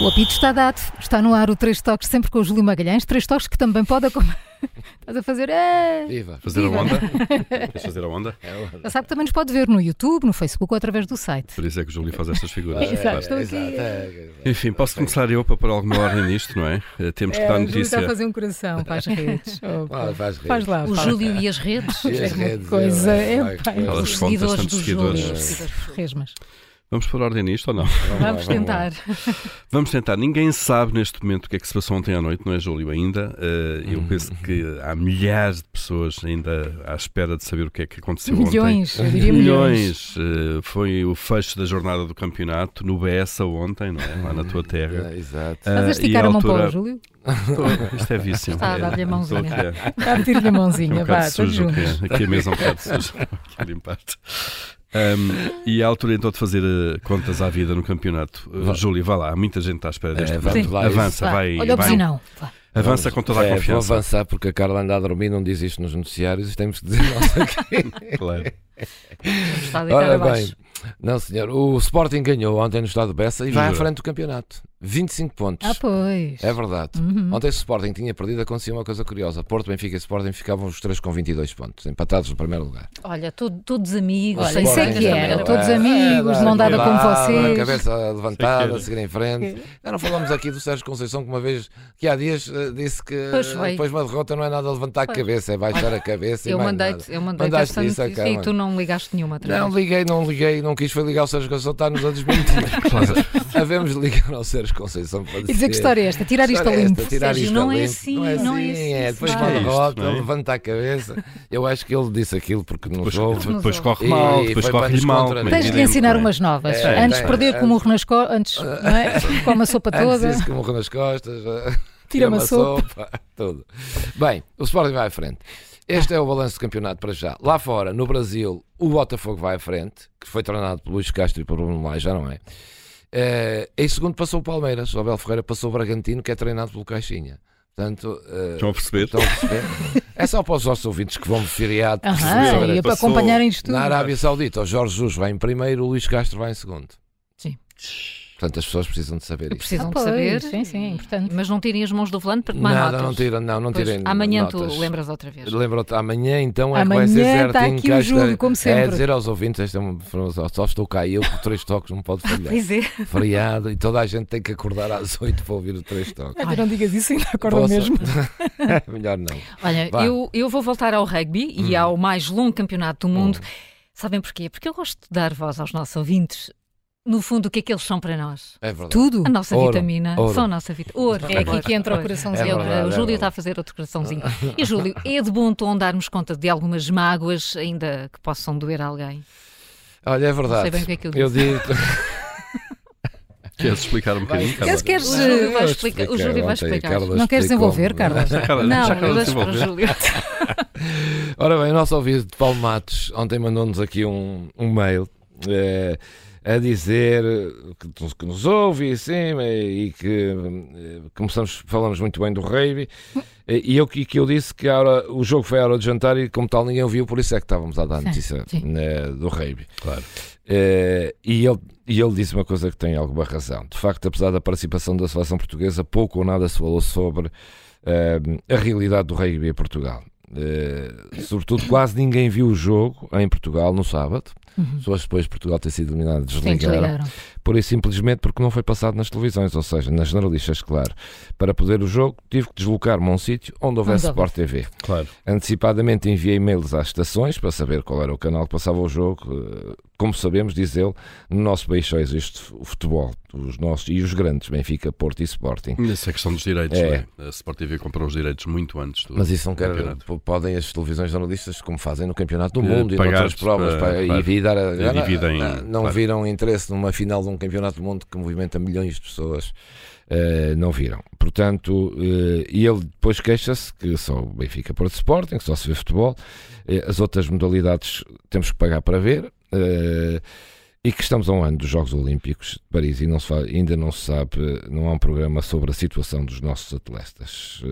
O apito está dado. Está no ar o Três Toques, sempre com o Júlio Magalhães. Três Toques que também pode acompanhar. Estás a fazer. É... Viva! Fazer Viva. a onda? Queres fazer a onda? Já sabe que também nos pode ver no YouTube, no Facebook ou através do site. Por isso é que o Júlio faz estas figuras. Exato, claro. estou aqui. é, Enfim, posso começar eu para pôr alguma ordem nisto, não é? Eh, Temos que É, dar o Júlio está notícia. a fazer um coração para as redes. Oh, Ah, faz rir. faz lá. O faz. Júlio e as redes. E as É uma redes, coisa, é, é, vai, pá, vai. Aquelas Os contas, seguidores tantos do seguidores. Vamos pôr ordem nisto ou não? Vamos Vamos vamos lá. tentar. Vamos tentar. Ninguém sabe neste momento o que é que se passou ontem à noite, não é, Júlio? Ainda. Eh, Eu penso que há milhares de pessoas ainda à espera de saber o que é que aconteceu ontem. Milhões, eu diria milhões. Milhões. Eh, Foi o fecho da jornada do campeonato no Bessa ontem, não é? Lá na tua terra. É, exato. Ah, Estás a e esticar a mão para o altura- Júlio? Estou- Isto é vício. Está a dar-lhe a É, mãozinha. estou aqui a- Está a pedir-lhe a É um mãozinha, vá, sujo, juntos. aqui, aqui a mesa é um bocado suja, aqui a limpar-te. Um, e a altura então de fazer eh, contas à vida no campeonato. Uh, Vá. Júlio, vá lá, há muita gente está à espera deste É, momento. vamos lá. Avança, Vá, vai, Olha o vai. buzinão. Avança Vamos- com toda a é, Vou confiança. avançar porque a Carla anda a dormir, não diz isto nos noticiários e temos que dizer nós aqui. Claro. Está a deitar Ora abaixo. bem, não senhor, o Sporting ganhou ontem no estado de Bessa e vai à frente do campeonato. 25 pontos. Ah, pois. É verdade. Uhum. Ontem se o Sporting tinha perdido, acontecia uma coisa curiosa. Porto, Benfica e Sporting ficavam os três com 22 pontos, empatados no primeiro lugar. Olha, todo- todos amigos. Olha, sem isso é que era, era todos bom. amigos, de mão dada como vocês. Cabeça levantada, a seguir em frente. Já não falamos aqui do Sérgio Conceição que uma vez, que há dias eh, disse que depois de uma derrota não é nada levantar a cabeça, é baixar a cabeça e Eu mais mandei-te mandei essa isso à notícia e Carla. tu não ligaste nenhuma Não liguei, não liguei, não quis foi ligar ao Sérgio Conceição, está-nos a desmentir. Havemos ligar ao Sérgio Conceição para E dizer que história é esta? Tirar isto a é limpo. esta, tirar Sérgio, isto não a é limpo. assim, não é não é assim, assim, é depois de vai. uma É não é? levanta a cabeça. Eu acho que ele disse aquilo porque nos Depois, ouve. depois corre ouve. mal, E depois corre-lhe mal. como é Tens de lhe ensinar não é? umas novas. É, antes perder com antes- murro nas costas, antes, não é? come a sopa Antes toda. disso que morreu nas costas, Tira-me a sopa, tudo. Bem, o Sporting vai à frente. Este é o balanço do campeonato para já. Lá fora, no Brasil, o Botafogo vai à frente, que foi treinado por Luís Castro e por Bruno Lage, já não é? Eh, em segundo passou o Palmeiras, o Abel Ferreira passou o Bragantino, que é treinado pelo Caixinha. Portanto, eh, Estão a perceber? estão a perceber? é só para os nossos ouvintes que vão de feriado. Aham, perceber. e é para passou acompanharem isto tudo. Na Arábia Saudita, o Jorge Jesus vai em primeiro, o Luís Castro vai em segundo. Sim. Portanto, as pessoas precisam de saber isso. Precisam Ah, de saber. Sim, sim, é importante. Mas não tirem as mãos do volante para tomar Nada, notas. não tiram, não, não Pois, tirem. amanhã notas. tu lembras outra vez. Lembra-te, amanhã então é que vai Amanhã ser está certinho. aqui o está- Júlio, como É sempre. dizer aos ouvintes, esta é uma informação, só estou cá eu, com três toques não pode falhar. Pois é. Feriado e toda a gente tem que acordar às oito para ouvir o três toques. Ah, tu não digas isso, ainda acorda Posso? mesmo. Melhor não. Olha, eu, eu vou voltar ao rugby e Hum. ao mais longo campeonato do mundo. Sabem porquê? Porque eu gosto de dar voz aos nossos ouvintes. No fundo, o que é que eles são para nós? É verdade. Tudo. A nossa Ouro, vitamina. ouro. São a nossa vitamina. Ouro. É aqui ouro, que entra o coraçãozinho. É Eu- verdade, o é Júlio verdade. está a fazer outro coraçãozinho. E Júlio, é de bom tom darmos conta de algumas mágoas, ainda que possam doer a alguém. Olha, é Não sei verdade. bem o que é que eu Eu disse. digo. Queres explicar um bocadinho, Carla? Queres, queres, O Júlio vai Eu explicar. O expliquei Júlio vai explicar. Carla Não queres desenvolver, Carla? Acaba- Não, já acaba eu de deixo para o. Júlio. Ora bem, o nosso ouvinte de Paulo Matos ontem mandou-nos aqui um, um mail eh, a dizer que, nos- que nos ouve e assim, e que eh, começamos, falamos muito bem do rugby. Eh, E eu, que que eu disse que a hora- o jogo foi à hora de jantar e, como tal, ninguém ouviu, por isso é que estávamos a dar Sim, notícia sim. né, do rugby. Claro. Eh, e, ele, e ele disse uma coisa que tem alguma razão. De facto, apesar da participação da seleção portuguesa, pouco ou nada se falou sobre eh, a realidade do rugby em Portugal. Eh, sobretudo, quase ninguém viu o jogo em Portugal no sábado. Uhum. Só depois de Portugal ter sido eliminado Sim, desligaram. desligaram. Por isso, simplesmente porque não foi passado nas televisões, ou seja, nas jornalistas, claro. Para poder o jogo, tive que deslocar-me a um sítio onde houvesse Onde Sport TV. Claro. Antecipadamente enviei e-mails às estações para saber qual era o canal que passava o jogo. Eh, como sabemos, diz ele, no nosso país só existe o futebol, os nossos e os grandes, Benfica, Porto e Sporting. Essa é a questão dos direitos, é. é? A Sport TV comprou os direitos muito antes do Mas isso não quer, podem as televisões jornalistas, como fazem no Campeonato do Mundo e noutras provas, para, para, e dar a, não, não claro. viram interesse numa final de um Campeonato do Mundo que movimenta milhões de pessoas. Uh, não viram. Portanto, uh, e ele depois queixa-se que só o Benfica Porto Sporting, só se vê futebol, uh, as outras modalidades temos que pagar para ver. E que estamos a um ano dos Jogos Olímpicos de Paris e não ainda não se sabe, não há um programa sobre a situação dos nossos atletas.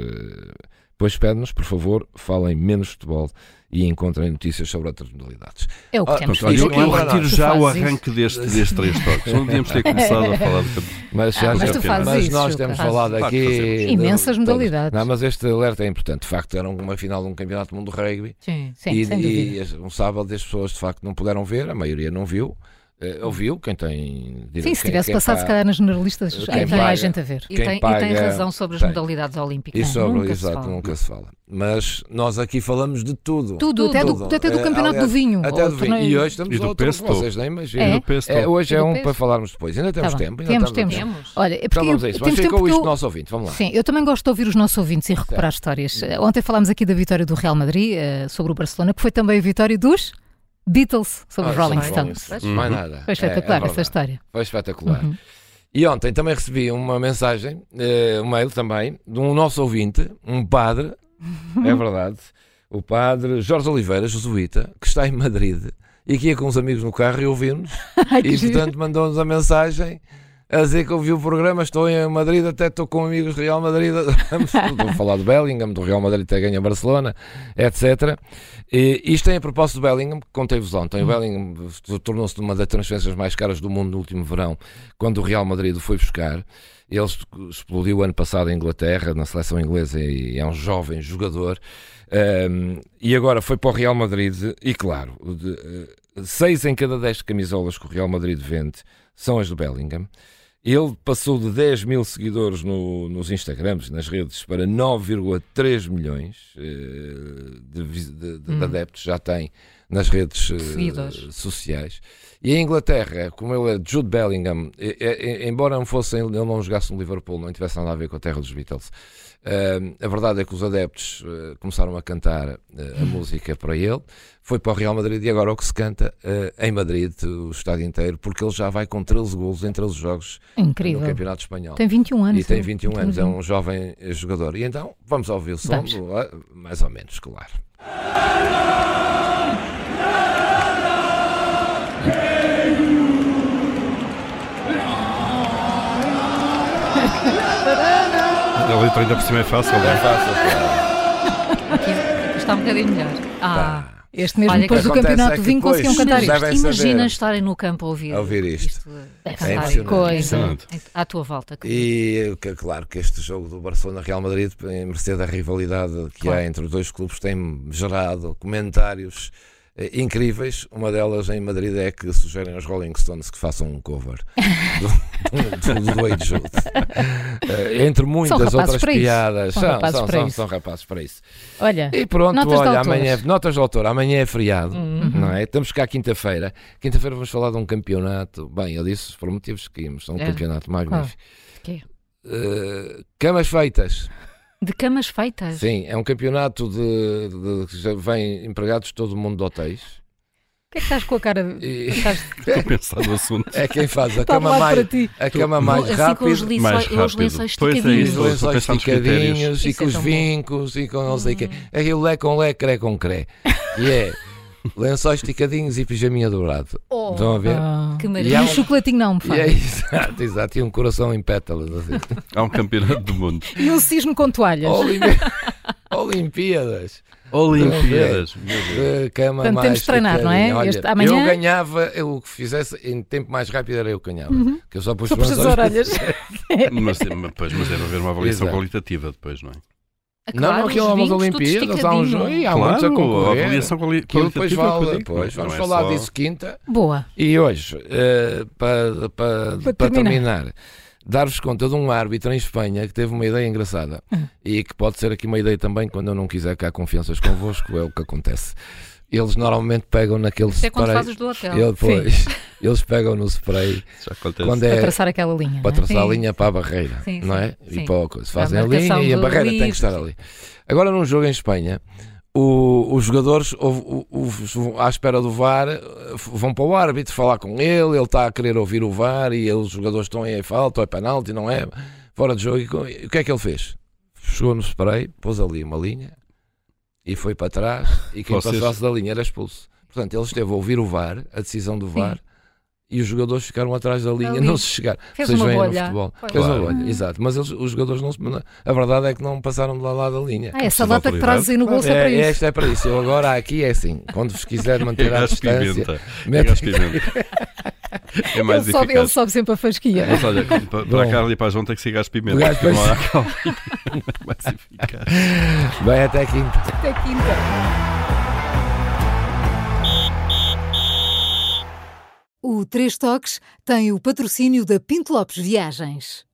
Pois pede-nos, por favor, falem menos futebol e encontrem notícias sobre outras modalidades. É o que ah, temos pronto, eu, eu retiro já o arranque deste, destes três toques. Não devíamos ter começado a falar de mas, já, ah, mas, mas isso, nós temos falado aqui imensas modalidades. Não, mas este alerta é importante. De facto, era uma final de um campeonato do mundo de rugby. Sim, sim, e, e um sábado as pessoas de facto não puderam ver, a maioria não viu. Uh, ouviu quem tem Sim, se tivesse quem, passado, se calhar, nas jornalistas, tem mais gente a ver. E tem, paga, e tem, razão sobre as tem. modalidades olímpicas. E sobre, nunca exato, se nunca se fala. Mas nós aqui falamos de tudo. Tudo, até, tudo. Do, até do é, campeoutro aliás, do vinho. Até do vinho. E hoje estamos e outro, vocês nem imaginam. É? É, hoje é um para falarmos depois. Ainda temos tá tempo. Ainda temos, temos. temos. Olha, é porque então vamos a isso. Vamos com isto do nosso ouvinte. Vamos lá. Sim, eu também gosto de ouvir os nossos ouvintes e recuperar histórias. Ontem falámos aqui da vitória do Real Madrid sobre o Barcelona, que foi também a vitória dos... Beatles sobre os ah, Rolling Stones. Uhum. Mais nada. Foi espetacular é, é essa história. Foi espetacular. Uhum. E ontem também recebi uma mensagem, uh, um mail também, de um nosso ouvinte, um padre, é verdade, o padre Jorge Oliveira, jesuíta, que está em Madrid e que ia com os amigos no carro e ouvimos. e portanto mandou-nos a mensagem a dizer que ouvi o programa, estou em Madrid, até estou com amigos do Real Madrid, a falar do Bellingham, do Real Madrid até ganha Barcelona, etc. E isto tem a propósito do Bellingham, que contei-vos ontem. O Bellingham tornou-se uma das transferências mais caras do mundo no último verão, quando o Real Madrid o foi buscar. Ele explodiu ano passado em Inglaterra, na seleção inglesa, e é um jovem jogador. Um, e agora foi para o Real Madrid, e claro, de, uh, seis em cada dez camisolas que o Real Madrid vende são as do Bellingham. Ele passou de 10 mil seguidores no, nos Instagrams, nas redes, para 9,3 milhões uh, de, de, de hum. adeptos já tem nas redes uh, sociais. E em Inglaterra, como ele é Jude Bellingham, é, é, embora não fosse, ele não jogasse no Liverpool, não tivesse nada a ver com a terra dos Beatles, Uh, a verdade é que os adeptos uh, começaram a cantar uh, a música para ele, foi para o Real Madrid e agora é o que se canta em Madrid, o estádio inteiro, porque ele já vai com 13 golos em 13 jogos Incrível. no Campeonato Espanhol. Tem 21 anos. E tem 21 anos, é um jovem jogador. E então vamos ouvir o som, do, mais ou menos, claro. A letra ainda por cima é fácil, não é? É fácil, claro. Aqui está um bocadinho melhor. Ah. Tá. Este mesmo Olha, depois do campeonato é vinho conseguiam cantar isto. Imagina estarem no campo a ouvir, a ouvir isto. isto é, é coisa à tua volta. E claro que este jogo do Barcelona-Real Madrid, em mercê da rivalidade que claro. há entre os dois clubes, tem gerado comentários incríveis. Uma delas em Madrid é que sugerem aos Rolling Stones que façam um cover do, do, do, Jude. Uh, entre muitas outras piadas. São, são, são, são, são, rapazes para isso. Olha, e pronto, olha, amanhã, é, notas de autor, amanhã é feriado, uhum. não é? Estamos cá quinta-feira. Quinta-feira vamos falar de um campeonato. Bem, eu disse por motivos que íamos, é um é. campeonato magnífico. Uh, camas feitas. De camas feitas? Sim, é um campeonato de, que já vem empregados todo o mundo de hotéis. O que é que estás com a cara? E... Estás... Estou a pensar no assunto. É quem faz a cama mais, a cama mais assim. Com os lençóis, mais rápido. Os lençóis esticadinhos. É os lençóis esticadinhos e com os vincos e com não sei o quê. Aquilo lé com lé, cré com cré. E é lençóis esticadinhos e pijaminha dourado. Oh, Estão a ver? Ah, que maravilha. E, um chocolatinho não, me faz. É, exato, exato. E um coração em pétalas. Assim. Há um campeonato do mundo. E um cisne com toalhas. Olimpíadas. Olimpíadas. De cama Portanto, mais temos de treinar, não é? Olha, este, amanhã... Eu ganhava, eu, o que fizesse em tempo mais rápido era eu que ganhava. Uhum. Que eu só pus as orelhas. mas, mas, mas deve haver uma avaliação Exato. qualitativa depois, não é? Claro, não, não, aquilo é umas Olimpíadas, há um jogo e há claro, muitos a concorrer. A avaliação qualitativa depois vale, depois, vamos é falar só... disso quinta. Boa. E hoje, uh, para, para, para, para terminar, terminar dar-vos conta de um árbitro em Espanha que teve uma ideia engraçada hum. e que pode ser aqui uma ideia também quando eu não quiser cá confianças convosco, é o que acontece. Eles normalmente pegam naquele Isso é quando spray. fazes do hotel. Ele, pois, eles pegam no spray quando Para é traçar aquela linha. para não é? traçar a linha para a barreira, Sim, não sim, é? sim. E para o coisa. Para a Fazem a marcação linha e a barreira tem que estar ali. Agora, num jogo em Espanha, o- os jogadores o- o- o- à espera do VAR vão para o árbitro falar com ele, ele está a querer ouvir o VAR e os jogadores estão aí é falta, ou é penalti, não é? Fora de jogo. E e o que é que ele fez? Chegou no spray, pôs ali uma linha e foi para trás e quem Vocês- passasse da linha era expulso. Portanto, ele esteve a ouvir o VAR, a decisão do VAR, e os jogadores ficaram atrás da linha, Ali. não se chegaram. Fez Vocês uma veem no bolha. futebol. Pois. Fez uma Claro. bolha, exato. Mas eles- os jogadores não se. A verdade é que não passaram de lá, lá da linha. Ah, essa lata que trazes aí no bolso é, para É, isso. esta é para isso. Eu agora aqui é assim. Quando vos quiser manter a Gás distância, pimenta. É mete-. É mais Ele sobe, ele sobe sempre a fasquia. Mas olha, para, Bom. a Carla e para a João tem que ser gás pimenta. Gás não há mais eficaz. vai até quinta. Até quinta. O Três Toques tem o patrocínio da Pinto Lopes Viagens.